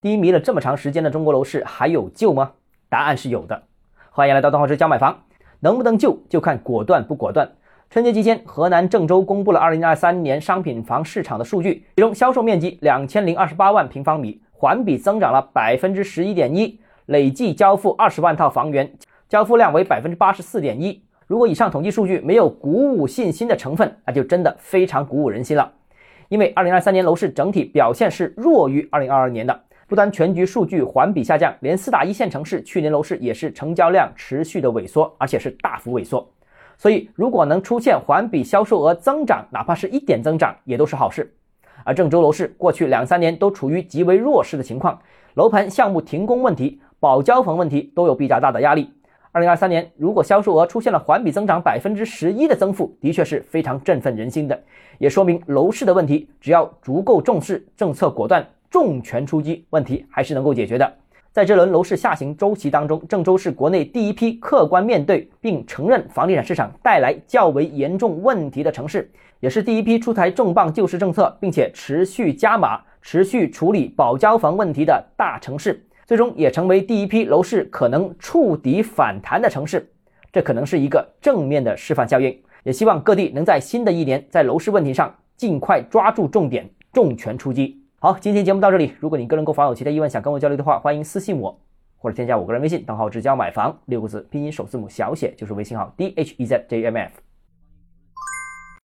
低迷了这么长时间的中国楼市还有救吗？答案是有的。欢迎来到东浩之教买房，能不能救就看果断不果断。春节期间，河南郑州公布了2023年商品房市场的数据，其中销售面积2028万平方米，环比增长了百分之十一点一，累计交付二十万套房源，交付量为百分之八十四点一。如果以上统计数据没有鼓舞信心的成分，那就真的非常鼓舞人心了。因为2023年楼市整体表现是弱于2022年的。不单全局数据环比下降，连四大一线城市去年楼市也是成交量持续的萎缩，而且是大幅萎缩。所以，如果能出现环比销售额增长，哪怕是一点增长，也都是好事。而郑州楼市过去两三年都处于极为弱势的情况，楼盘项目停工问题、保交房问题都有比较大的压力。二零二三年，如果销售额出现了环比增长百分之十一的增幅，的确是非常振奋人心的，也说明楼市的问题只要足够重视，政策果断。重拳出击，问题还是能够解决的。在这轮楼市下行周期当中，郑州是国内第一批客观面对并承认房地产市场带来较为严重问题的城市，也是第一批出台重磅救市政策，并且持续加码、持续处理保交房问题的大城市。最终也成为第一批楼市可能触底反弹的城市。这可能是一个正面的示范效应。也希望各地能在新的一年在楼市问题上尽快抓住重点，重拳出击。好，今天节目到这里。如果你个人购房有其他疑问，想跟我交流的话，欢迎私信我，或者添加我个人微信，账号直交买房六个字，拼音首字母小写就是微信号 d h e z j m f。